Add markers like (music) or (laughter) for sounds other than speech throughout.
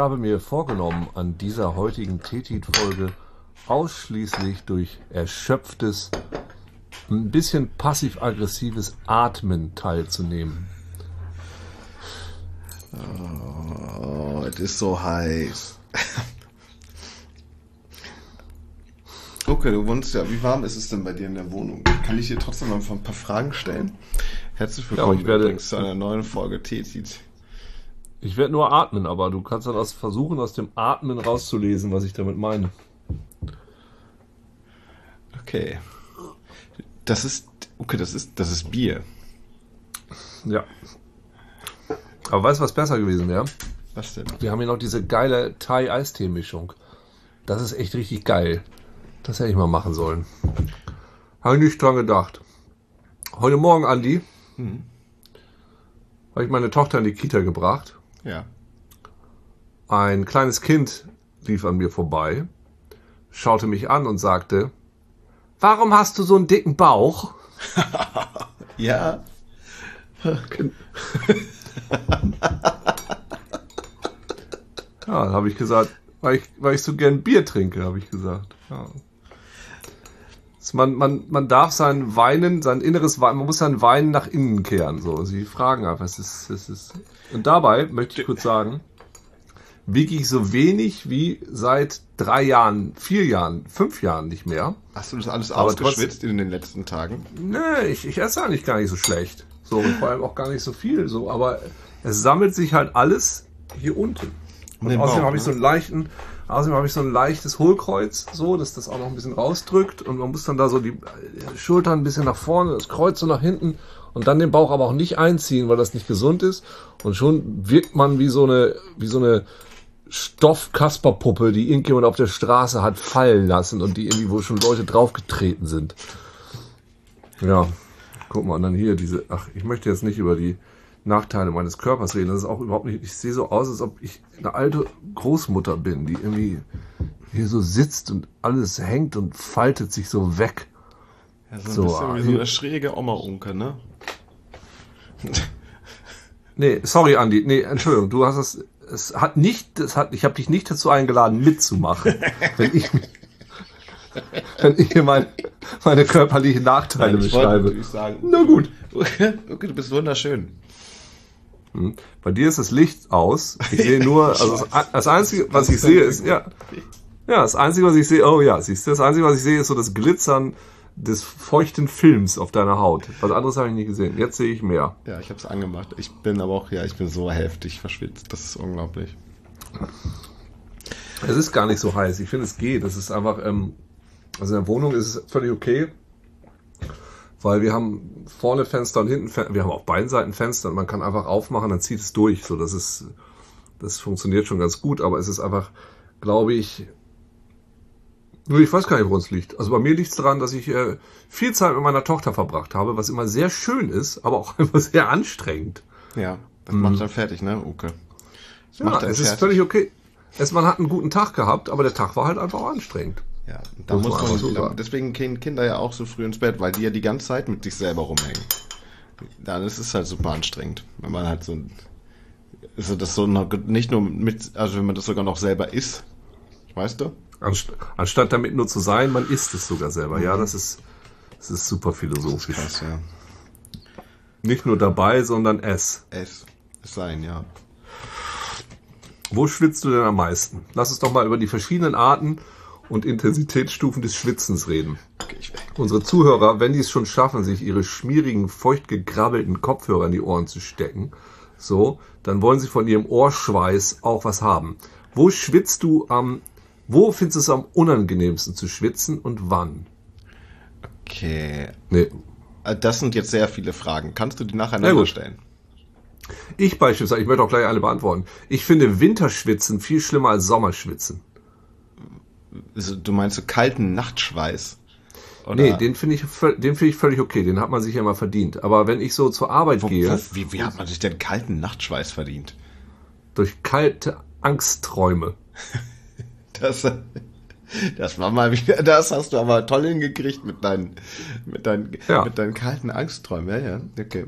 Ich habe mir vorgenommen, an dieser heutigen Tetit-Folge ausschließlich durch erschöpftes, ein bisschen passiv-aggressives Atmen teilzunehmen. Oh, es ist so heiß. Okay, du wohnst ja. Wie warm ist es denn bei dir in der Wohnung? Kann ich dir trotzdem mal ein paar Fragen stellen? Herzlich willkommen Ja, ich werde- übrigens zu einer neuen Folge Tetit. Ich werde nur atmen, aber du kannst dann aus versuchen, aus dem Atmen rauszulesen, was ich damit meine. Okay. Das ist. Okay, das ist. Das ist Bier. Ja. Aber weißt du, was besser gewesen wäre? Was denn? Wir haben hier noch diese geile Thai-Eistee-Mischung. Das ist echt richtig geil. Das hätte ich mal machen sollen. Habe ich nicht dran gedacht. Heute Morgen, Andi, habe ich meine Tochter in die Kita gebracht. Ja. Ein kleines Kind lief an mir vorbei, schaute mich an und sagte, Warum hast du so einen dicken Bauch? (laughs) Ja. (laughs) Ja, habe ich gesagt, weil ich, weil ich so gern Bier trinke, habe ich gesagt. Ja. Man, man, man darf sein Weinen, sein inneres Weinen, man muss sein Weinen nach innen kehren. So. Sie fragen einfach, es ist, es ist. Und dabei möchte ich kurz sagen, wiege ich so wenig wie seit drei Jahren, vier Jahren, fünf Jahren nicht mehr. Hast du das alles Aber ausgeschwitzt in den letzten Tagen? Nee, ich, ich esse eigentlich gar nicht so schlecht. So, und vor allem auch gar nicht so viel. So, aber es sammelt sich halt alles hier unten. Und außerdem habe ich so ne? einen leichten, außerdem habe ich so ein leichtes Hohlkreuz, so, dass das auch noch ein bisschen rausdrückt. Und man muss dann da so die äh, Schultern ein bisschen nach vorne, das Kreuz so nach hinten und dann den Bauch aber auch nicht einziehen, weil das nicht gesund ist. Und schon wirkt man wie so eine, wie so eine Stoff-Kasperpuppe, die irgendjemand auf der Straße hat fallen lassen und die irgendwie, wo schon Leute draufgetreten sind. Ja, guck mal, und dann hier diese, ach, ich möchte jetzt nicht über die Nachteile meines Körpers reden. Das ist auch überhaupt nicht, ich sehe so aus, als ob ich eine alte Großmutter bin, die irgendwie hier so sitzt und alles hängt und faltet sich so weg. Ja, so ein So, bisschen wie so eine schräge Oma-Unke, ne? Nee, sorry, Andi. Nee, Entschuldigung, du hast es, es hat nicht, es hat, ich habe dich nicht dazu eingeladen, mitzumachen. (laughs) wenn ich, wenn ich hier mein, meine körperlichen Nachteile ich wollte beschreibe. natürlich sagen. Na gut. (laughs) Okay, du bist wunderschön. Bei dir ist das Licht aus. Ich sehe nur, (laughs) also das, das Einzige, was ich sehe, ist, ja, ja, das Einzige, was ich sehe, oh ja, siehst du, das Einzige, was ich sehe, ist so das Glitzern des feuchten Films auf deiner Haut. Was anderes habe ich nicht gesehen. Jetzt sehe ich mehr. Ja, ich habe es angemacht. Ich bin aber auch, ja, ich bin so heftig verschwitzt. Das ist unglaublich. Es ist gar nicht so heiß. Ich finde, es geht. Es ist einfach, ähm, also in der Wohnung ist es völlig okay. Weil wir haben vorne Fenster und hinten Fenster. Wir haben auf beiden Seiten Fenster und man kann einfach aufmachen, dann zieht es durch. So, das ist, das funktioniert schon ganz gut, aber es ist einfach, glaube ich, nur ich weiß gar nicht, woran es liegt. Also bei mir liegt es daran, dass ich äh, viel Zeit mit meiner Tochter verbracht habe, was immer sehr schön ist, aber auch (laughs) immer sehr anstrengend. Ja, das macht dann fertig, ne, Uke? Das Ja, es ist fertig. völlig okay. Es, man hat einen guten Tag gehabt, aber der Tag war halt einfach anstrengend. Ja, da Muss muss man so sagen. deswegen gehen Kinder ja auch so früh ins Bett, weil die ja die ganze Zeit mit sich selber rumhängen. Dann ist es halt super anstrengend, wenn man halt so, also das so noch, nicht nur mit, also wenn man das sogar noch selber isst, weißt du? Anst anstatt damit nur zu sein, man isst es sogar selber. Ja, das ist, das ist super philosophisch. Krass, ja. Nicht nur dabei, sondern es. Es, es sein, ja. Wo schwitzt du denn am meisten? Lass uns doch mal über die verschiedenen Arten und Intensitätsstufen des Schwitzens reden. Okay. Unsere Zuhörer, wenn die es schon schaffen, sich ihre schmierigen, feucht gegrabbelten Kopfhörer in die Ohren zu stecken, so, dann wollen sie von ihrem Ohrschweiß auch was haben. Wo schwitzt du am, wo findest du es am unangenehmsten zu schwitzen und wann? Okay. Nee, Äh, Das sind jetzt sehr viele Fragen. Kannst du die Na nacheinander stellen? Ich beispielsweise, ich möchte auch gleich alle beantworten. Ich finde Winterschwitzen viel schlimmer als Sommerschwitzen. Also, du meinst so kalten Nachtschweiß? Oder Nee, den finde ich, den finde ich völlig okay. Den hat man sich ja mal verdient. Aber wenn ich so zur Arbeit wo, gehe, wo, wie, wie hat man sich denn kalten Nachtschweiß verdient? durch kalte Angstträume. (laughs) Das, das war mal wieder, das hast du aber toll hingekriegt mit deinen, mit deinen, Ja. mit deinen kalten Angstträumen. Ja, ja, okay.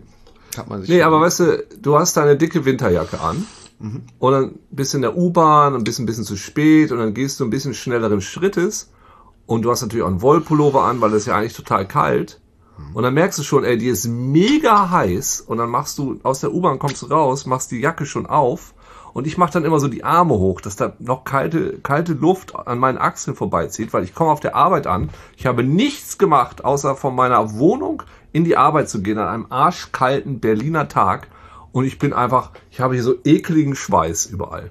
Hat man sich Nee, schon- aber weißt du, du hast deine dicke Winterjacke an und dann bist du in der U-Bahn und bist ein bisschen zu spät und dann gehst du ein bisschen schnelleren Schrittes. Und du hast natürlich auch einen Wollpullover an, weil es ja eigentlich total kalt. Und dann merkst du schon, ey, die ist mega heiß. Und dann machst du aus der U-Bahn kommst du raus, machst die Jacke schon auf. Und ich mache dann immer so die Arme hoch, dass da noch kalte kalte Luft an meinen Achseln vorbeizieht, weil ich komme auf der Arbeit an. Ich habe nichts gemacht, außer von meiner Wohnung in die Arbeit zu gehen an einem arschkalten Berliner Tag und ich bin einfach, ich habe hier so ekligen Schweiß überall.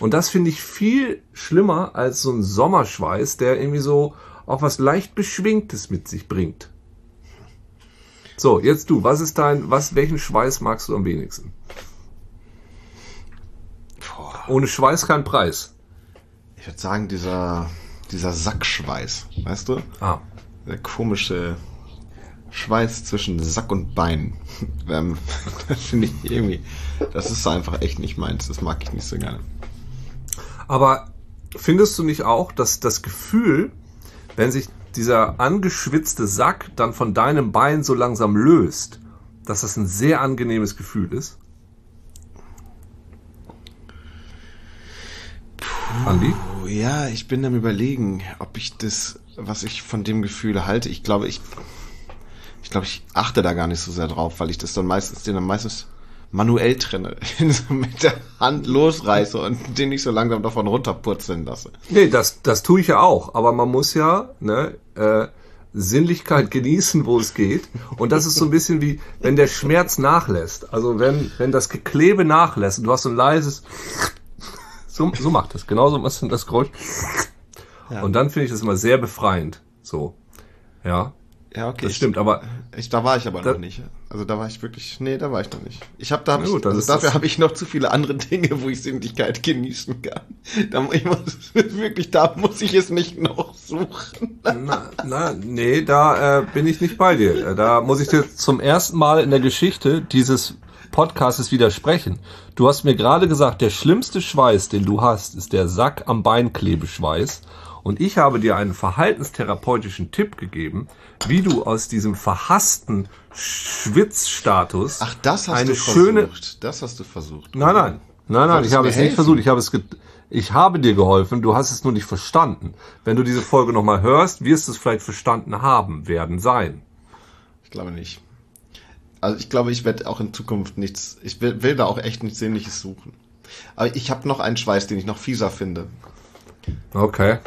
Und das finde ich viel schlimmer als so ein Sommerschweiß, der irgendwie so auch was leicht beschwingtes mit sich bringt. So, jetzt du, was ist dein, was, welchen Schweiß magst du am wenigsten? Ohne Schweiß kein Preis. Ich würde sagen, dieser, dieser Sackschweiß, weißt du? Ah. Der komische Schweiß zwischen Sack und Bein. (laughs) Ähm, (laughs) das finde ich irgendwie, das ist einfach echt nicht meins. Das mag ich nicht so gerne. Aber findest du nicht auch, dass das Gefühl, wenn sich dieser angeschwitzte Sack dann von deinem Bein so langsam löst, dass das ein sehr angenehmes Gefühl ist? Andi? Ja, ich bin am überlegen, ob ich das, was ich von dem Gefühl halte. Ich glaube, ich, ich glaube, ich achte da gar nicht so sehr drauf, weil ich das dann meistens, den dann meistens manuell trenne, (laughs) mit der Hand losreiße und den nicht so langsam davon runterpurzeln lasse. Nee, das, das tue ich ja auch. Aber man muss ja ne, äh, Sinnlichkeit genießen, wo es geht. Und das ist so ein bisschen wie, wenn der Schmerz nachlässt. Also wenn, wenn das Geklebe nachlässt und du hast so ein leises... (laughs) So, so macht das. Genauso ist das Geräusch. Ja. Und dann finde ich das immer sehr befreiend. So. Ja. Ja, okay. Das stimmt, aber Ich, da war ich aber Da- noch nicht. Also da war ich wirklich, nee, da war ich noch nicht. Ich habe da, hab ich, gut, dann also dafür habe ich noch zu viele andere (laughs) Dinge, wo ich Sinnlichkeit genießen kann. Da ich muss (laughs) wirklich, da muss ich es nicht noch suchen. Na, na, nee, da äh, bin ich nicht bei dir. Da muss ich dir zum ersten Mal in der Geschichte dieses Podcasts widersprechen. Du hast mir gerade gesagt, der schlimmste Schweiß, den du hast, ist der Sack am Beinklebeschweiß. Und ich habe dir einen verhaltenstherapeutischen Tipp gegeben, wie du aus diesem verhassten Schwitzstatus Ach, das hast eine du schöne versucht. Das hast du versucht. Nein, nein. Nein, nein, ich habe es nicht helfen? versucht. Ich habe es ich habe dir geholfen, du hast es nur nicht verstanden. Wenn du diese Folge nochmal hörst, wirst du es vielleicht verstanden haben, werden sein. Ich glaube nicht. Also ich glaube, ich werde auch in Zukunft nichts, ich will, will da auch echt nichts Sinnliches suchen. Aber ich habe noch einen Schweiß, den ich noch fieser finde. Okay.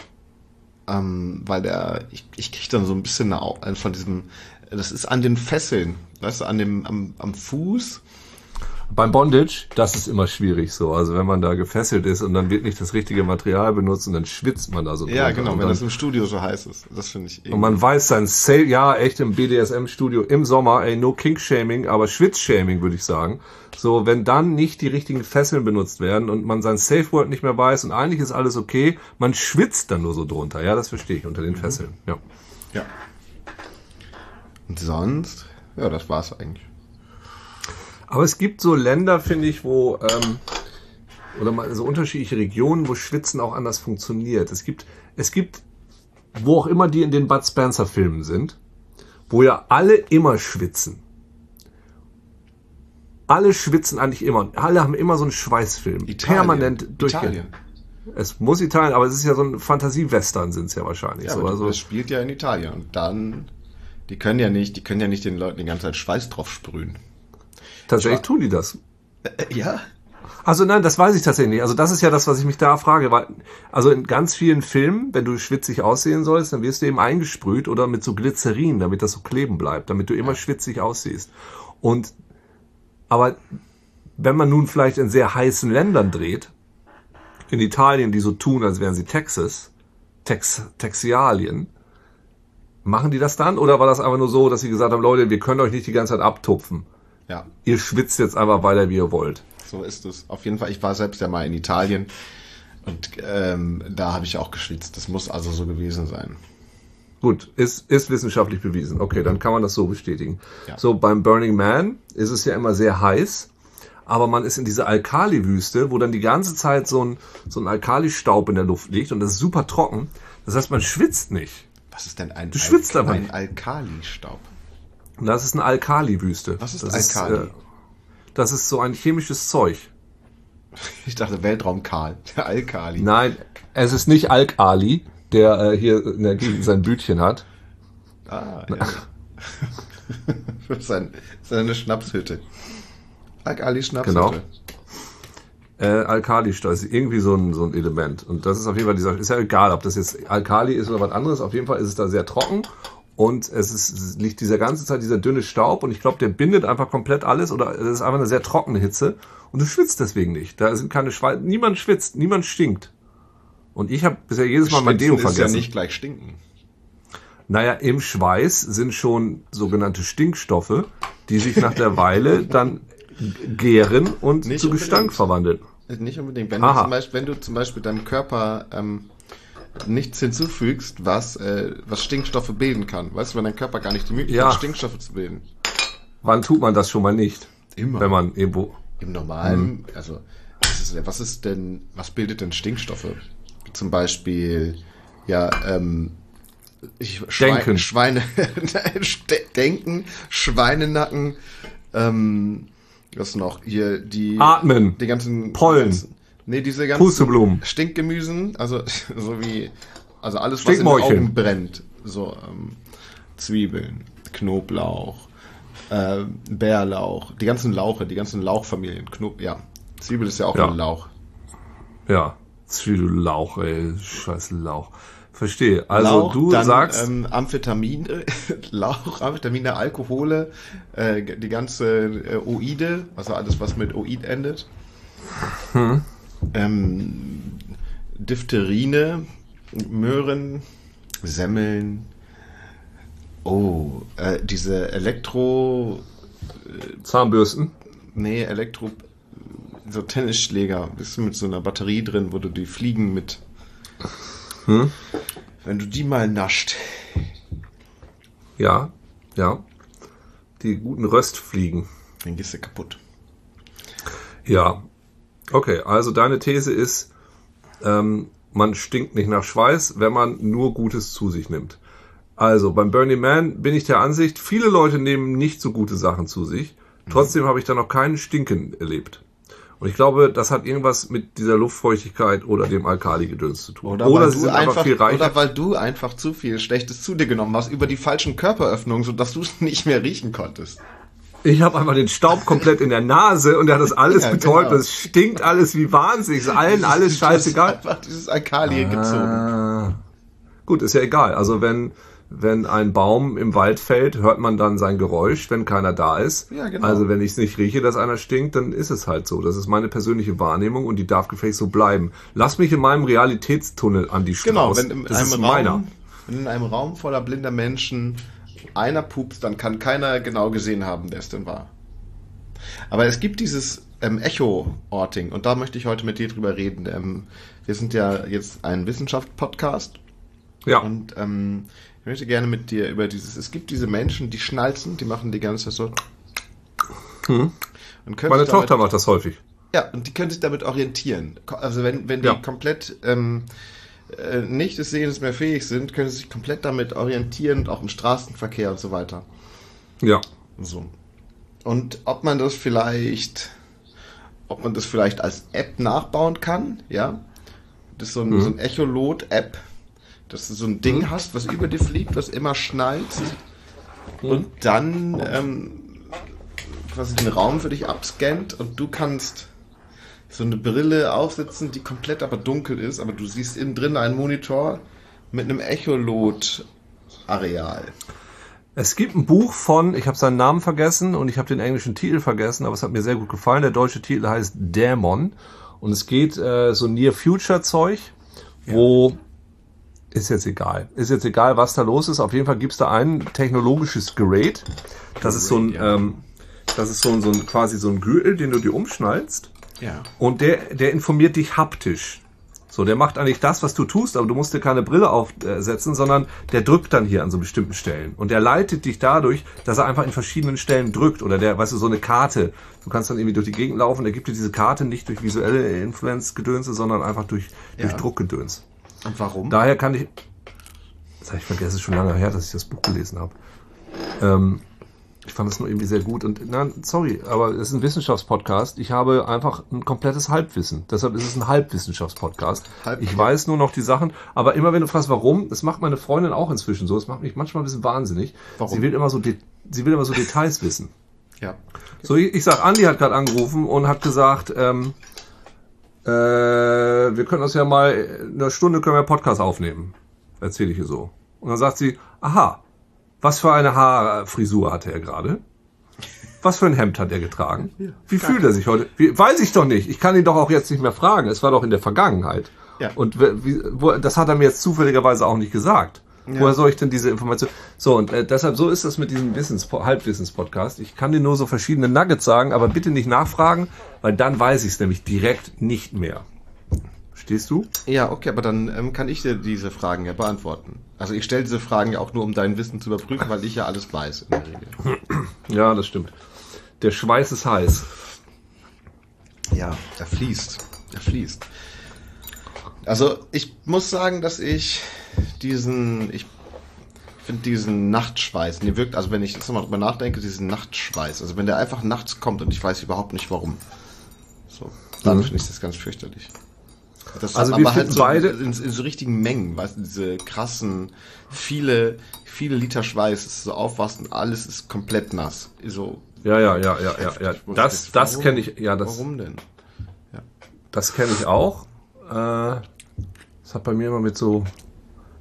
Ähm, weil der, ich, ich kriege dann so ein bisschen äh, von diesem, das ist an den Fesseln, weißt du, an dem, am, am Fuß. Beim Bondage, das ist immer schwierig so. Also wenn man da gefesselt ist und dann wird nicht das richtige Material benutzt und dann schwitzt man da so Ja, genau, wenn das dann, im Studio so heiß ist. Das finde ich und man weiß sein Safe, ja, echt im BDSM-Studio im Sommer, ey, no Kink-Shaming, aber Schwitz-Shaming, würde ich sagen. So, wenn dann nicht die richtigen Fesseln benutzt werden und man sein Safe Word nicht mehr weiß und eigentlich ist alles okay, man schwitzt dann nur so drunter. Ja, das verstehe ich unter den Fesseln. Ja. Ja. Und sonst, ja, das war's eigentlich. Aber es gibt so Länder, finde ich, wo ähm, oder mal so unterschiedliche Regionen, wo Schwitzen auch anders funktioniert. Es gibt, es gibt, wo auch immer die in den Bud Spencer Filmen sind, wo ja alle immer schwitzen. Alle schwitzen eigentlich immer. und Alle haben immer so einen Schweißfilm. Permanent durchgehend. Italien. Es muss Italien, aber es ist ja so ein Fantasie-Western sind es ja wahrscheinlich. Ja, so. Also, das spielt ja in Italien. Und dann, die können ja nicht, die können ja nicht den Leuten die ganze Zeit Schweiß drauf sprühen. Tatsächlich tun die das. Äh, ja? Also nein, das weiß ich tatsächlich nicht. Also das ist ja das, was ich mich da frage. Weil, also in ganz vielen Filmen, wenn du schwitzig aussehen sollst, dann wirst du eben eingesprüht oder mit so Glycerin, damit das so kleben bleibt, damit du immer schwitzig aussiehst. Und aber wenn man nun vielleicht in sehr heißen Ländern dreht, in Italien, die so tun, als wären sie Texas, Tex, Texialien, machen die das dann? Oder war das einfach nur so, dass sie gesagt haben, Leute, wir können euch nicht die ganze Zeit abtupfen. Ja, Ihr schwitzt jetzt einfach weiter, wie ihr wollt. so ist es. Auf jeden Fall, ich war selbst ja mal in Italien und ähm, da habe ich auch geschwitzt. Das muss also so gewesen sein. Gut, ist, ist wissenschaftlich bewiesen. Okay, dann kann man das so bestätigen. Ja. So, beim Burning Man ist es ja immer sehr heiß, aber man ist in dieser Alkali-Wüste, wo dann die ganze Zeit so ein, so ein Alkalistaub in der Luft liegt und das ist super trocken. Das heißt, man schwitzt nicht. Was ist denn ein, Du schwitzt aber ein. Alkalistaub? Das ist eine Alkali-Wüste. Was ist das Alkali? äh, das ist so ein chemisches Zeug. (laughs) Ich dachte Weltraum-Karl, der (laughs) Alkali. Nein, es ist nicht Alk-Ali, der äh, hier in der Gegend sein Bütchen hat. Ah, ja. (laughs) Sein, seine Schnapshütte. Alkali Schnapshütte. Genau. Äh, Alkali-Stolz, irgendwie so ein, so ein Element. Und das ist auf jeden Fall dieser, ist ja egal, ob das jetzt Alkali ist oder was anderes, auf jeden Fall ist es da sehr trocken und es, ist, es liegt dieser ganze Zeit dieser dünne Staub und ich glaube, der bindet einfach komplett alles oder es ist einfach eine sehr trockene Hitze und du schwitzt deswegen nicht. Da sind keine Schweiß, niemand schwitzt, niemand stinkt. Und ich habe bisher jedes Mal mein Deo Schwitzen ist vergessen. ja nicht gleich stinken. Naja, im Schweiß sind schon sogenannte Stinkstoffe, die sich nach der Weile (laughs) dann gären und Nicht zu Gestank verwandeln. Nicht unbedingt. Wenn Aha. du, zum Beispiel, wenn du zum Beispiel deinem Körper ähm, nichts hinzufügst, was, äh, was Stinkstoffe bilden kann. Weißt du, wenn dein Körper gar nicht die Möglichkeit Ja. hat, Stinkstoffe zu bilden. Wann tut man das schon mal nicht? Immer. Wenn man irgendwo. Im normalen, also was ist, was ist denn, was bildet denn Stinkstoffe? Zum Beispiel, ja, ähm, ich, Denken. Schweine, (laughs) Denken, Schweinenacken, ähm, was noch? Hier die, Atmen. die ganzen Pollen. ganzen- nee, diese ganzen Pusteblumen. Stinkgemüsen, also (laughs) so wie, also alles, was in den. Augen brennt, so ähm, Zwiebeln, Knoblauch, äh, Bärlauch, die ganzen Lauche, die ganzen Lauchfamilien. Knob ja. Zwiebel ist ja auch Ja. ein Lauch. Ja. Lauch, ey. Scheiß Lauch. Verstehe. Also Lauch, du dann, sagst. Ähm, Amphetamine, (laughs) Lauch, Amphetamine, Alkohole, äh, die ganze äh, Oide, also alles, was mit Oid endet. Hm. Ähm, Diphterine, Möhren, Semmeln. Oh, äh, diese Elektro, Zahnbürsten. Nee, Elektro. So Tennisschläger. Bist du mit so einer Batterie drin, wo du die Fliegen mit. Hm? Wenn du die mal nascht. Ja. Ja. Die guten Röstfliegen. Dann gehst du kaputt. Ja. Okay, also deine These ist, ähm, man stinkt nicht nach Schweiß, wenn man nur Gutes zu sich nimmt. Also beim Burning Man bin ich der Ansicht, viele Leute nehmen nicht so gute Sachen zu sich. Trotzdem habe ich da noch keinen Stinken erlebt. Und ich glaube, das hat irgendwas mit dieser Luftfeuchtigkeit oder dem Alkali-Gedöns zu tun. Oder, weil sie du sind einfach, einfach, viel reicher. oder weil du einfach zu viel Schlechtes zu dir genommen hast über die falschen Körperöffnungen, sodass du es nicht mehr riechen konntest. Ich habe einfach den Staub komplett in der Nase und er hat das alles Ja, betäubt. genau. Es stinkt alles wie Wahnsinn. Es ist allen alles Du hast scheißegal. einfach dieses Alkali gezogen. Ah. Gut, ist ja egal. Also wenn, wenn ein Baum im Wald fällt, hört man dann sein Geräusch, wenn keiner da ist. Ja, genau. Also wenn ich es nicht rieche, dass einer stinkt, dann ist es halt so. Das ist meine persönliche Wahrnehmung und die darf gefälligst so bleiben. Lass mich in meinem Realitätstunnel an die Genau, Strauß. wenn in das einem ist Raum, meiner. wenn in einem Raum voller blinder Menschen einer pupst, dann kann keiner genau gesehen haben, wer es denn war. Aber es gibt dieses ähm, Echo-Orting und da möchte ich heute mit dir drüber reden. Ähm, wir sind ja jetzt ein Wissenschaft-Podcast Ja, und ähm, ich möchte gerne mit dir über dieses. Es gibt diese Menschen, die schnalzen, die machen die ganze Zeit so. Und können meine damit- Tochter macht das häufig. ja, und die können sich damit orientieren. Also wenn, wenn die Ja. komplett ähm, äh, nicht des Sehens mehr fähig sind, können sie sich komplett damit orientieren, auch im Straßenverkehr und so weiter. Ja. So. Und ob man das vielleicht, ob man das vielleicht als App nachbauen kann, ja. Das ist so ein, so ein Echolot-App, dass du so ein Ding hast, was über dir fliegt, was immer schnallt. Und dann ähm, quasi den Raum für dich abscannt und du kannst so eine Brille aufsetzen, die komplett aber dunkel ist, aber du siehst innen drin einen Monitor mit einem Echolot-Areal. Es gibt ein Buch von, ich habe seinen Namen vergessen und ich habe den englischen Titel vergessen, aber es hat mir sehr gut gefallen. Der deutsche Titel heißt Dämon und es geht äh, so Near Future Zeug, wo ist jetzt egal, ist jetzt egal, was da los ist. Auf jeden Fall gibt's da ein technologisches Gerät. Das ist so ein, ja. ähm, das ist so ein, so ein quasi so ein Gürtel, den du dir umschnallst Ja. und der, der informiert dich haptisch. So, der macht eigentlich das, was du tust, aber du musst dir keine Brille aufsetzen, sondern der drückt dann hier an so bestimmten Stellen. Und der leitet dich dadurch, dass er einfach in verschiedenen Stellen drückt. Oder der, weißt du, so eine Karte. Du kannst dann irgendwie durch die Gegend laufen, der gibt dir diese Karte nicht durch visuelle Influence-Gedönse, sondern einfach durch, durch Ja. Druckgedöns. Und warum? Daher kann ich, das habe ich vergessen, ist schon lange her, dass ich das Buch gelesen habe. Ähm, Ich fand es nur irgendwie sehr gut. Und nein, sorry, aber es ist ein Wissenschaftspodcast. Ich habe einfach ein komplettes Halbwissen. Deshalb ist es ein Halbwissenschaftspodcast. Halb- ich weiß nur noch die Sachen. Aber immer wenn du fragst, warum, das macht meine Freundin auch inzwischen so. Das macht mich manchmal ein bisschen wahnsinnig. Warum? Sie will immer so, De sie will immer so Details (laughs) wissen. Ja. So, ich, ich sag, Andi hat gerade angerufen und hat gesagt, ähm, äh, wir können uns ja mal in einer Stunde können wir Podcast aufnehmen. Erzähle ich ihr so. Und dann sagt sie, aha, was für eine Haarfrisur hatte er gerade? Was für ein Hemd hat er getragen? Wie fühlt er sich heute? Wie, weiß ich doch nicht. Ich kann ihn doch auch jetzt nicht mehr fragen. Es war doch in der Vergangenheit. Ja. Und wie, wo, das hat er mir jetzt zufälligerweise auch nicht gesagt. Woher soll ich denn diese Information? So, und äh, deshalb, so ist das mit diesem Wissens Halbwissens-Podcast. Ich kann dir nur so verschiedene Nuggets sagen, aber bitte nicht nachfragen, weil dann weiß ich es nämlich direkt nicht mehr. Stehst du? Ja, okay, aber dann ähm, kann ich dir diese Fragen ja beantworten. Also ich stelle diese Fragen ja auch nur, um dein Wissen zu überprüfen, weil ich ja alles weiß in der Regel. (clears throat) Ja, das stimmt. Der Schweiß ist heiß. Ja, er fließt. Er fließt. Also ich muss sagen, dass ich diesen, ich finde diesen Nachtschweiß, der wirkt, also wenn ich jetzt nochmal drüber nachdenke, diesen Nachtschweiß, also wenn der einfach nachts kommt und ich weiß überhaupt nicht warum. So, dann Mhm. finde ich das ganz fürchterlich. Das Also aber halt so beide- in, in so richtigen Mengen, weißt du, diese krassen, viele, viele Liter Schweiß, ist so aufwachsen, alles ist komplett nass. So, Ja, ja, ja, ja, ja, ja. Das, das warum? kenne ich, ja, das, warum denn? das kenne ich auch. Äh, das hat bei mir immer mit so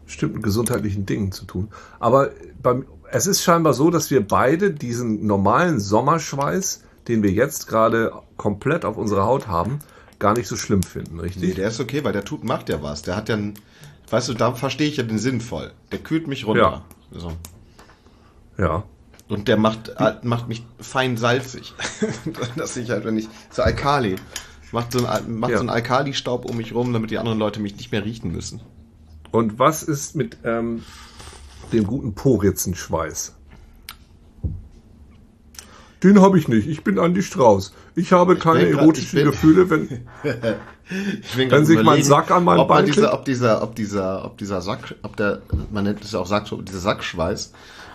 bestimmten gesundheitlichen Dingen zu tun. Aber beim, es ist scheinbar so, dass wir beide diesen normalen Sommerschweiß, den wir jetzt gerade komplett auf unserer Haut haben, gar nicht so schlimm finden, Nee, richtig? der ist okay, weil der tut, macht ja was. Der hat ja weißt du, da verstehe ich ja den Sinn voll. Der kühlt mich runter. So. Ja. Und der macht, äh, macht mich fein salzig. (laughs) Dass ich halt, wenn ich, so Alkali, macht so ein, macht Ja. so Alkali-Staub um mich rum, damit die anderen Leute mich nicht mehr riechen müssen. Und was ist mit ähm, dem guten Poritzenschweiß? Den habe ich nicht. Ich bin Andi Strauß. Ich habe keine grad- erotischen bin- Gefühle, wenn. (laughs) Wenn grad sich mein Sack an meinen Bein dieser, ob dieser, ob dieser, ob dieser Sack, ob der, man nennt es ja auch Sack, dieser Sackschweiß,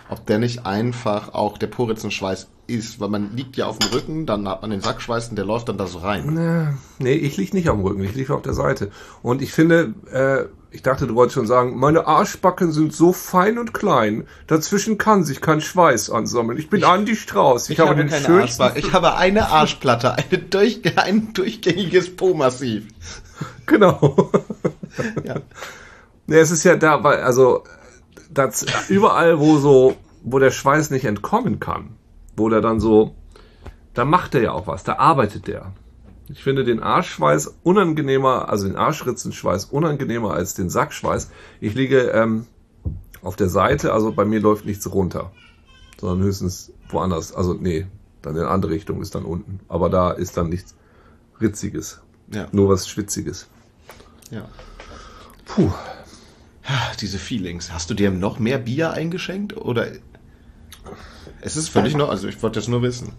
ob der nicht einfach auch der Poritzenschweiß ist, weil man liegt ja auf dem Rücken, dann hat man den Sackschweiß und der läuft dann da so rein. Nee, nee, ich lieg nicht am Rücken, ich lieg auf der Seite. Und ich finde, äh, ich dachte, du wolltest schon sagen, meine Arschbacken sind so fein und klein, dazwischen kann sich kein Schweiß ansammeln. Ich bin Andi Strauß. Ich, habe, den schönsten. Arschbacke. Ich habe eine Arschplatte, eine durch, ein durchgängiges Po-Massiv. Genau. Ja. Nee, es ist ja da, weil, also, das, überall, wo so, wo der Schweiß nicht entkommen kann, wo der dann so, da macht er ja auch was, da arbeitet der. Ich finde den Arschschweiß unangenehmer, also den Arschritzenschweiß unangenehmer als den Sackschweiß. Ich liege ähm, auf der Seite, also bei mir läuft nichts runter, sondern höchstens woanders. Also nee, dann in eine andere Richtung ist dann unten. Aber da ist dann nichts Ritziges, Ja. nur was Schwitziges. ja. Puh. Diese Feelings. Hast du dir noch mehr Bier eingeschenkt oder? Es ist völlig noch, also ich wollte das nur wissen.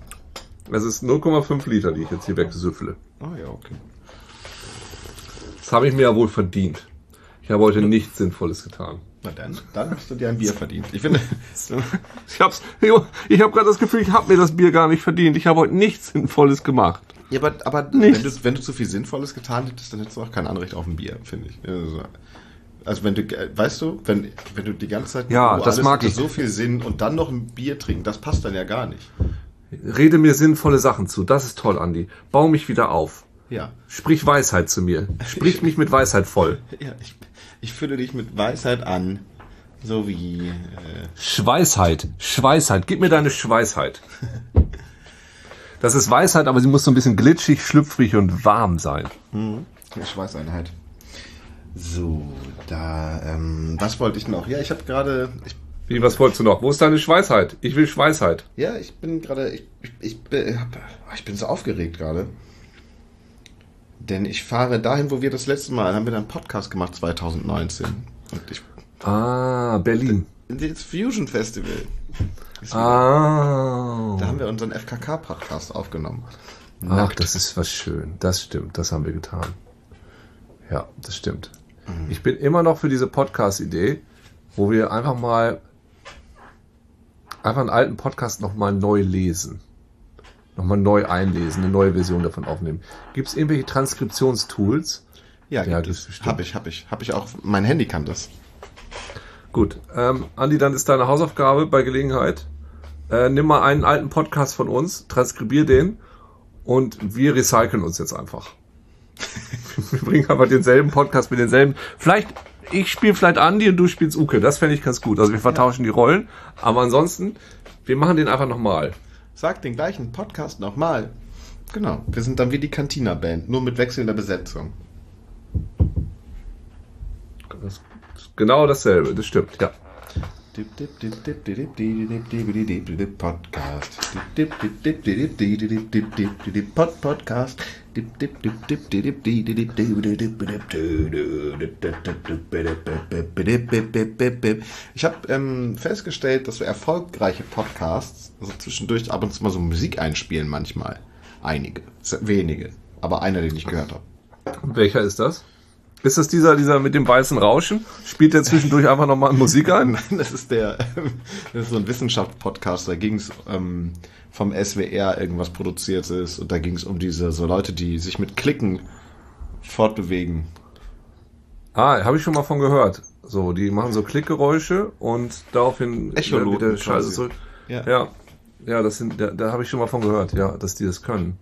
Es ist 0,5 Liter, die ich jetzt hier wegsüffle. Oh ja, okay. Das habe ich mir ja wohl verdient. Ich habe heute nichts Sinnvolles getan. Na dann, dann hast du dir ein Bier verdient. Ich finde, (laughs) Ich hab's, ich habe gerade das Gefühl, ich habe mir das Bier gar nicht verdient. Ich habe heute nichts Sinnvolles gemacht. ja, aber, aber Nichts. wenn du, wenn du zu viel Sinnvolles getan hättest, dann hättest du auch kein Anrecht auf ein Bier, finde ich. Also, also wenn du, äh, weißt du, wenn, wenn du die ganze Zeit Ja, wo das alles mag ich. so viel Sinn und dann noch ein Bier trinken, das passt dann ja gar nicht. Rede mir sinnvolle Sachen zu. Das ist toll, Andi. Bau mich wieder auf. Ja. Sprich Weisheit zu mir. Sprich mich mit Weisheit voll. (laughs) Ja, ich, ich fülle dich mit Weisheit an, so wie äh, Schweißheit. Schweißheit. Gib mir deine Schweißheit. (laughs) Das ist Weisheit, aber sie muss so ein bisschen glitschig, schlüpfrig und warm sein. eine Schweißeinheit. So, da, ähm, was wollte ich noch? Ja, ich habe gerade, Wie, was wolltest du noch? Wo ist deine Schweißheit? Ich will Schweißheit. ja, ich bin gerade, ich, ich, ich, bin- hab, ich bin so aufgeregt gerade. Denn ich fahre dahin, wo wir das letzte Mal, haben wir dann einen Podcast gemacht, 2019. Und ich, Ah, Berlin. das Fusion Festival. Ah. Da haben wir unseren FKK-Podcast aufgenommen. Ach, das ist was schön. Das stimmt. Das haben wir getan. Ja, das stimmt. Ich bin immer noch für diese Podcast-Idee, wo wir einfach mal einfach einen alten Podcast nochmal neu lesen. Nochmal neu einlesen, eine neue Version davon aufnehmen. Gibt es irgendwelche Transkriptionstools? Ja, Ja, gibt das es. bestimmt. Hab ich, hab ich. Hab ich auch. Mein Handy kann das. Gut, ähm, Andi, dann ist deine Hausaufgabe bei Gelegenheit. Äh, nimm mal einen alten Podcast von uns, transkribier den und wir recyceln uns jetzt einfach. (laughs) Wir bringen aber denselben Podcast mit denselben. Vielleicht, ich spiele vielleicht Andi und du spielst Uke. Das fände ich ganz gut. Also wir vertauschen ja. die Rollen. Aber ansonsten, wir machen den einfach nochmal. Sag den gleichen Podcast nochmal. Genau. Wir sind dann wie die Cantina-Band, nur mit wechselnder Besetzung. Das genau dasselbe, das stimmt, ja. Podcast. Podcast. Ich habe ähm, festgestellt, dass wir erfolgreiche Podcasts also zwischendurch ab und zu mal so Musik einspielen manchmal. Einige, wenige, aber einer, den ich gehört habe. Welcher ist das? Ist das dieser, dieser mit dem weißen Rauschen? Spielt der zwischendurch einfach nochmal Musik (laughs) ein? Nein, das ist der, (laughs) das ist so ein Wissenschaftspodcast, da ging es ähm, vom SWR irgendwas produziert ist und da ging es um diese so Leute, die sich mit Klicken fortbewegen. Ah, habe ich schon mal von gehört. So, die machen so Klickgeräusche und daraufhin Echoloten wieder Scheiße zurück. Ja. Ja, ja, das sind, da, da habe ich schon mal von gehört, ja, dass die das können.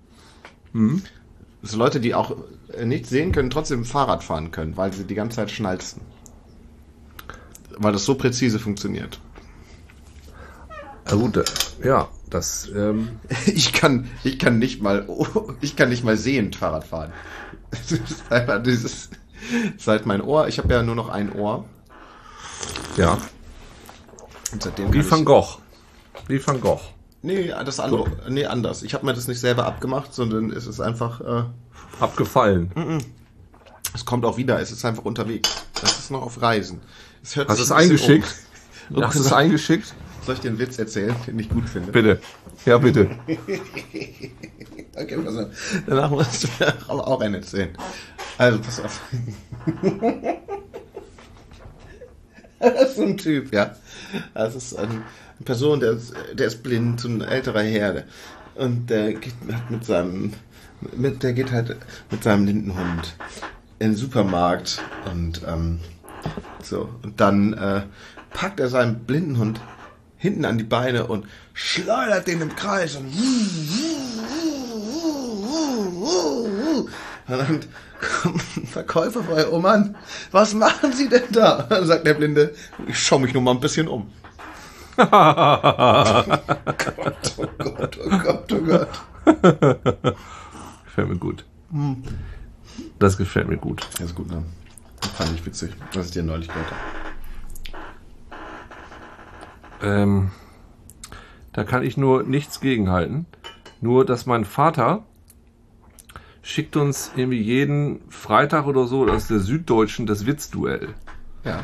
So Leute, die auch äh, nicht sehen können, trotzdem Fahrrad fahren können, weil sie die ganze Zeit schnalzen. Weil das so präzise funktioniert. Na gut, äh, ja, das, ähm, (laughs) Ich kann, ich kann nicht mal, (laughs) ich kann nicht mal sehend Fahrrad fahren. (laughs) Das ist einfach dieses, seit mein Ohr, ich habe ja nur noch ein Ohr. ja, Und seitdem wie Van Gogh. Wie Van Gogh. Nee, das andere. Nee, anders. Ich habe mir das nicht selber abgemacht, sondern es ist einfach, äh, Abgefallen. es kommt auch wieder, es ist einfach unterwegs. Es ist noch auf Reisen. Es hört Hast du es ein eingeschickt? Um. Hast du es eingeschickt? Soll ich dir einen Witz erzählen, den ich gut finde? Bitte. Ja, bitte. Okay, auf. Danach musst du auch einen erzählen. Also, pass auf. (laughs) Das ist so ein Typ, ja. Das ist eine Person, der ist, der ist blind, so ein älterer Herr. Und der geht halt mit seinem, mit, der geht halt mit seinem Lindenhund in den Supermarkt und ähm, so. Und dann äh, packt er seinen Blindenhund hinten an die Beine und schleudert den im Kreis und und dann kommt ein Verkäufer vorbei, oh Mann, was machen Sie denn da? Dann sagt der Blinde, ich schaue mich nur mal ein bisschen um. Gott, oh Gott, oh Gott, oh Gott. Gefällt mir gut. Das gefällt mir gut. Ja, ist gut, ne? Das fand ich witzig, was ich dir neulich gehört habe. Ähm, da kann ich nur nichts gegenhalten. Nur, dass mein Vater schickt uns irgendwie jeden Freitag oder so, das ist der Süddeutschen, das Witzduell. Ja.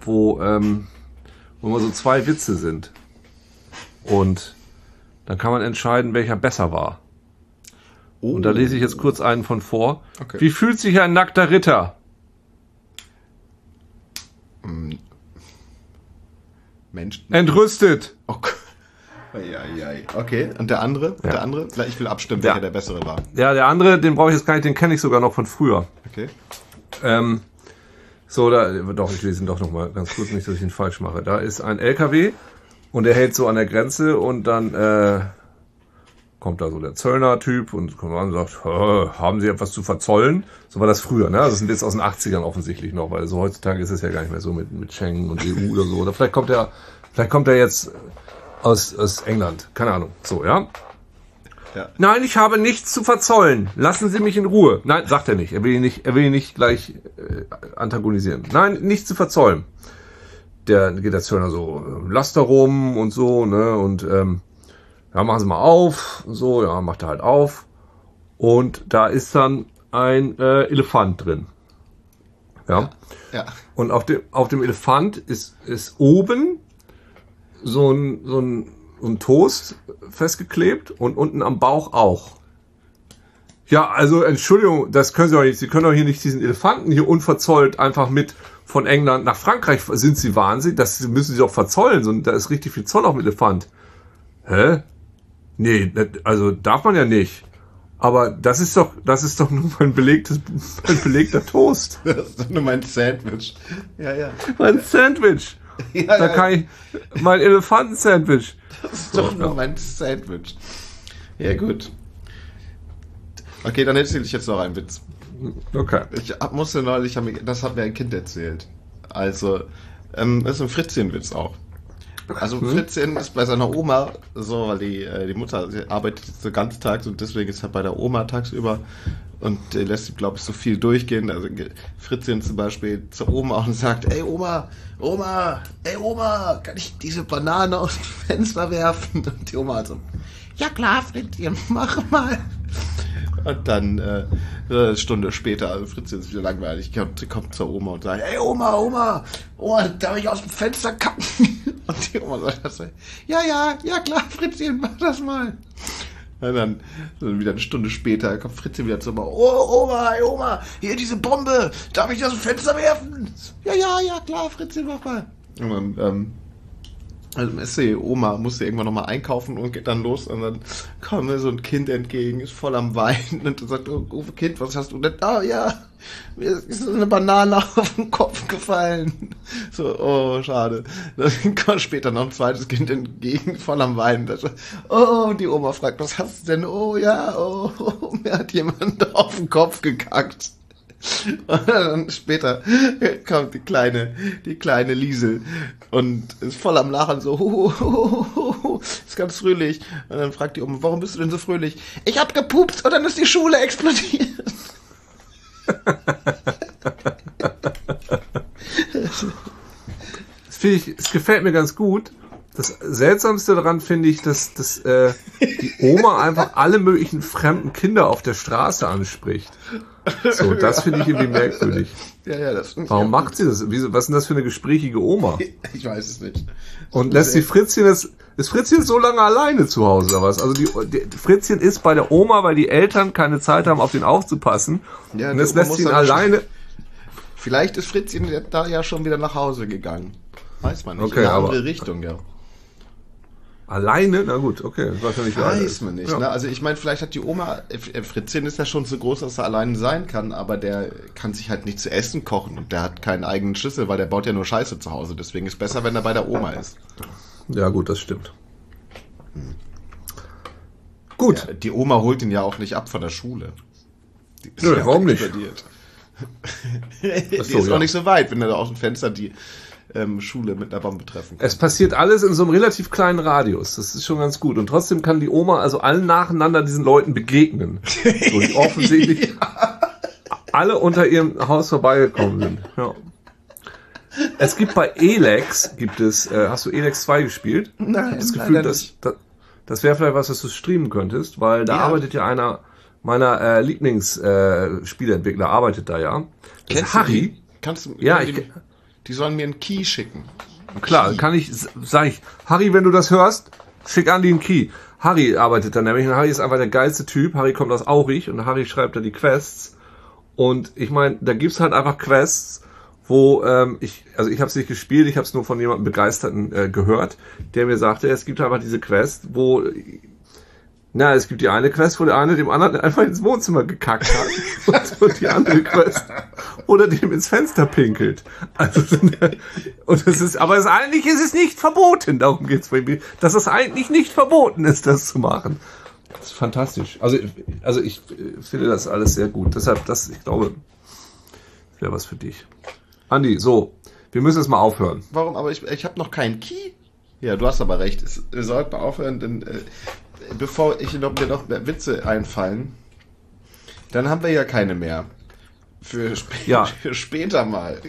wo, ähm, wo immer so zwei Witze sind. Und dann kann man entscheiden, welcher besser war. Oh. Und da lese ich jetzt kurz einen von vor. Okay. Wie fühlt sich ein nackter Ritter? Mensch. Entrüstet. Oh. Okay, und der andere? Ja. Der andere? Ich will abstimmen, Ja. welcher der bessere war. Ja, der andere, den brauche ich jetzt gar nicht, den kenne ich sogar noch von früher. Okay. Ähm, so, da, doch, ich lese ihn doch noch mal ganz kurz, nicht, dass ich ihn falsch mache. Da ist ein LKW und er hält so an der Grenze und dann äh, kommt da so der Zöllner-Typ und kommt an und sagt, "Hä, haben Sie etwas zu verzollen? So war das früher, ne? Das ist ein Witz aus den 80ern offensichtlich noch, weil so heutzutage ist es ja gar nicht mehr so mit, mit Schengen und EU oder so. Oder vielleicht kommt er, vielleicht kommt er jetzt aus, aus England, keine Ahnung. So, ja? Ja. Nein, ich habe nichts zu verzollen. Lassen Sie mich in Ruhe. Nein, sagt er nicht. Er will ihn nicht, er will ihn nicht gleich äh, antagonisieren. Nein, nichts zu verzollen. Der geht der Zöllner so, äh, Laster rum und so, ne, und ähm, ja, machen Sie mal auf, und so, ja, macht er halt auf. Und da ist dann ein äh, Elefant drin. Ja. Ja. Und auf dem, auf dem Elefant ist, ist oben so ein, so ein, ein Toast festgeklebt und unten am Bauch auch. Ja, also Entschuldigung, das können Sie doch nicht. Sie können doch hier nicht diesen Elefanten hier unverzollt einfach mit von England nach Frankreich sind sie wahnsinnig, das müssen sie doch verzollen, und da ist richtig viel Zoll auf mit Elefant. Hä? Nee, also darf man ja nicht. Aber das ist doch, das ist doch (laughs) nur mein belegtes, mein belegter Toast. (laughs) Das ist doch nur mein Sandwich. Ja, ja. Mein Sandwich. (laughs) Ja, da ja. kann ich, mein Elefanten-Sandwich. Das ist doch nur mein Sandwich. Ja, gut. Okay, dann erzähle ich jetzt noch einen Witz. Okay. Ich musste neulich, das hat mir ein Kind erzählt. Also, ähm, das ist ein Fritzchen-Witz auch. Also hm? Fritzchen ist bei seiner Oma so, weil die, äh, die Mutter die arbeitet so ganz tags und deswegen ist er bei der Oma tagsüber und äh, lässt glaube ich, so viel durchgehen. Also Fritzchen zum Beispiel zur Oma auch und sagt, ey Oma, Oma, ey Oma, kann ich diese Banane aus dem Fenster werfen? Und die Oma so, ja klar, Fritzchen, mach mal. Und dann äh, eine Stunde später, also Fritz ist wieder langweilig, kommt, kommt zur Oma und sagt, hey Oma, Oma, Oma, darf ich aus dem Fenster kacken? (laughs) Und die Oma sagt ja, ja, ja klar, Fritzchen, mach das mal. Und dann, dann wieder eine Stunde später kommt Fritzchen wieder zur Oma, oh Oma, hey Oma, hier diese Bombe, darf ich das Fenster werfen? Ja, ja, ja klar, Fritzchen, mach mal. Und dann, ähm, also Messi, Oma musste irgendwann nochmal einkaufen und geht dann los und dann kommt mir so ein Kind entgegen, ist voll am Weinen und sagt, oh, oh Kind, was hast du denn da? Ja, mir ist eine Banane (laughs) auf den Kopf gefallen. So, oh, schade. Dann kommt später noch ein zweites Kind entgegen, voll am Weinen. Oh, die Oma fragt, was hast du denn? Oh ja, oh, oh (laughs) mir hat jemand (laughs) auf den Kopf gekackt. Und dann später kommt die kleine, die kleine Liesel und ist voll am Lachen, so, ist ganz fröhlich. Und dann fragt die Oma, warum bist du denn so fröhlich? Ich hab gepupst und dann ist die Schule explodiert. Das ich, es gefällt mir ganz gut. Das Seltsamste daran finde ich, dass, dass äh, die Oma einfach alle möglichen fremden Kinder auf der Straße anspricht. So, das finde ich irgendwie merkwürdig. Ja, ja, das Warum macht sie das? Wie, was ist denn das für eine gesprächige Oma? (laughs) Ich weiß es nicht. Und lässt die Fritzchen das, ist Fritzchen so lange alleine zu Hause oder was? Also die, die Fritzchen ist bei der Oma, weil die Eltern keine Zeit haben, auf den aufzupassen. Ja, und das lässt sie ihn alleine. Vielleicht ist Fritzchen da ja schon wieder nach Hause gegangen. Weiß man nicht. Okay, in eine andere Richtung, ja. Alleine? Na gut, okay. Nicht weiß man nicht. Ja. Ne? Also ich meine, vielleicht hat die Oma, äh, Fritzchen ist ja schon so groß, dass er alleine sein kann, aber der kann sich halt nicht zu essen kochen und der hat keinen eigenen Schlüssel, weil der baut ja nur Scheiße zu Hause. Deswegen ist es besser, wenn er bei der Oma ist. Ja gut, das stimmt. Hm. Gut. Ja, die Oma holt ihn ja auch nicht ab von der Schule. Nö, ja warum nicht? (laughs) die so, ist ja. auch nicht so weit, wenn er da aus dem Fenster die ähm, Schule mit einer Bombe treffen kann. Es passiert alles in so einem relativ kleinen Radius. Das ist schon ganz gut. Und trotzdem kann die Oma also allen nacheinander diesen Leuten begegnen. So, die (laughs) offensichtlich ja. alle unter ihrem Haus vorbeigekommen sind. Ja. Es gibt bei Elex, gibt es, äh, hast du Elex 2 gespielt? Nein, das Gefühl, dass, das, das wäre vielleicht was, was du streamen könntest, weil da ja. arbeitet ja einer meiner äh, Lieblingsspieleentwickler, äh, arbeitet da ja. Kennst Harry. Kannst du, ja, ich, die sollen mir einen Key schicken. Klar, kann ich, sag ich, Harry, wenn du das hörst, schick an den Key. Harry arbeitet da nämlich und Harry ist einfach der geilste Typ. Harry kommt aus Aurich und Harry schreibt da die Quests. Und ich meine, da gibt's halt einfach Quests, wo ähm, ich, also ich habe es nicht gespielt, ich habe es nur von jemandem Begeisterten äh, gehört, der mir sagte, es gibt einfach diese Quest, wo na, es gibt die eine Quest, wo der eine dem anderen (laughs) einfach ins Wohnzimmer gekackt hat. (laughs) und die andere Quest, oder dem ins Fenster pinkelt. Also, (laughs) und das ist, aber es eigentlich ist es nicht verboten. Darum geht's bei mir. Dass es eigentlich nicht verboten ist, das zu machen. Das ist fantastisch. Also, also ich finde das alles sehr gut. Deshalb, das, ich glaube, wäre was für dich. Andi, so, wir müssen jetzt mal aufhören. Warum? Aber ich, ich habe noch keinen Key. Ja, du hast aber recht. Es, wir sollten mal aufhören, denn äh, bevor ich noch, mir noch Witze einfallen, dann haben wir ja keine mehr. Für, sp ja. (laughs) für später mal.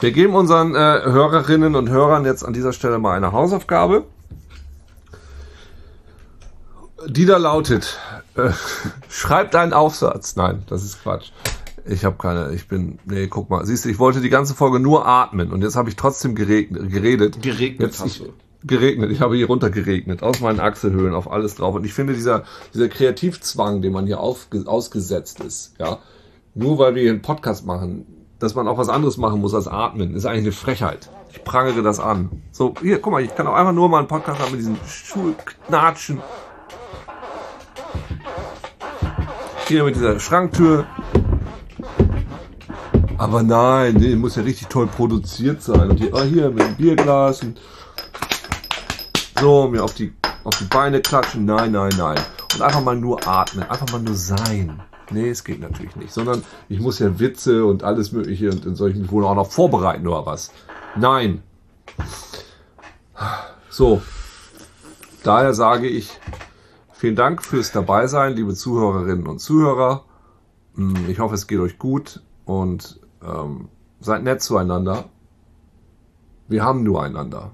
Wir geben unseren äh, Hörerinnen und Hörern jetzt an dieser Stelle mal eine Hausaufgabe. Die da lautet, äh, (laughs) schreibt einen Aufsatz. Nein, das ist Quatsch. Ich habe keine, ich bin, nee, guck mal, siehst du, ich wollte die ganze Folge nur atmen und jetzt habe ich trotzdem geregnet, geredet. Geregnet jetzt, hast ich, du geregnet. Ich habe hier runter geregnet, aus meinen Achselhöhlen, auf alles drauf. Und ich finde, dieser, dieser Kreativzwang, den man hier auf, ausgesetzt ist, ja, nur weil wir hier einen Podcast machen, dass man auch was anderes machen muss als atmen, ist eigentlich eine Frechheit. Ich prangere das an. So, hier, guck mal, ich kann auch einfach nur mal einen Podcast haben mit diesen Schulknatschen. Hier mit dieser Schranktür. Aber nein, nee, muss ja richtig toll produziert sein. Und hier, ah, hier mit dem Bierglas und so, mir auf die, auf die Beine klatschen. Nein, nein, nein. Und einfach mal nur atmen, einfach mal nur sein. Nee, es geht natürlich nicht. Sondern ich muss ja Witze und alles Mögliche und in solchen Wohnungen auch noch vorbereiten oder was. Nein. So. Daher sage ich, vielen Dank fürs Dabeisein, liebe Zuhörerinnen und Zuhörer. Hm, ich hoffe, es geht euch gut und ähm, seid nett zueinander. Wir haben nur einander.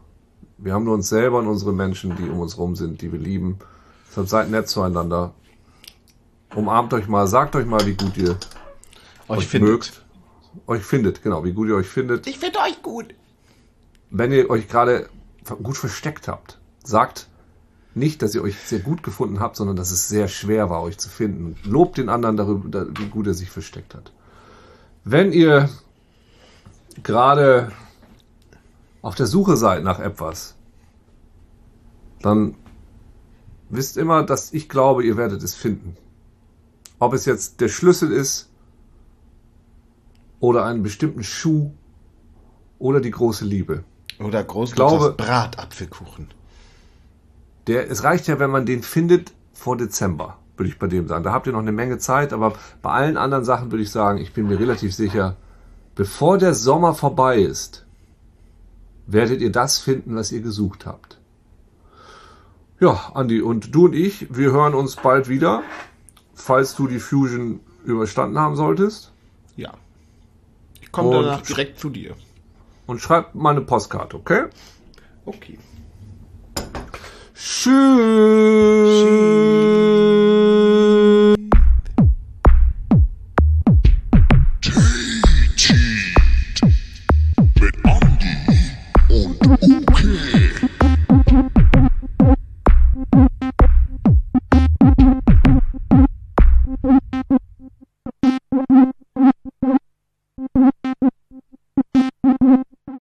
Wir haben nur uns selber und unsere Menschen, die um uns rum sind, die wir lieben. Deshalb seid nett zueinander. Umarmt euch mal, sagt euch mal, wie gut ihr Euch euch findet. mögt. Euch findet, genau, wie gut ihr euch findet. Ich finde euch gut. Wenn ihr euch gerade gut versteckt habt, sagt nicht, dass ihr euch sehr gut gefunden habt, sondern dass es sehr schwer war, euch zu finden. Lobt den anderen darüber, wie gut er sich versteckt hat. Wenn ihr gerade auf der Suche seid nach etwas, dann wisst immer, dass ich glaube, ihr werdet es finden. Ob es jetzt der Schlüssel ist oder einen bestimmten Schuh oder die große Liebe. Oder groß glaube- Bratapfelkuchen. Der, es reicht ja, wenn man den findet vor Dezember, würde ich bei dem sagen. Da habt ihr noch eine Menge Zeit, aber bei allen anderen Sachen würde ich sagen, ich bin mir relativ sicher, bevor der Sommer vorbei ist, werdet ihr das finden, was ihr gesucht habt. Ja, Andi, und du und ich, wir hören uns bald wieder, falls du die Fusion überstanden haben solltest. Ja. Ich komme danach direkt zu dir. Und schreib mal eine Postkarte, okay? Okay. Tschüss.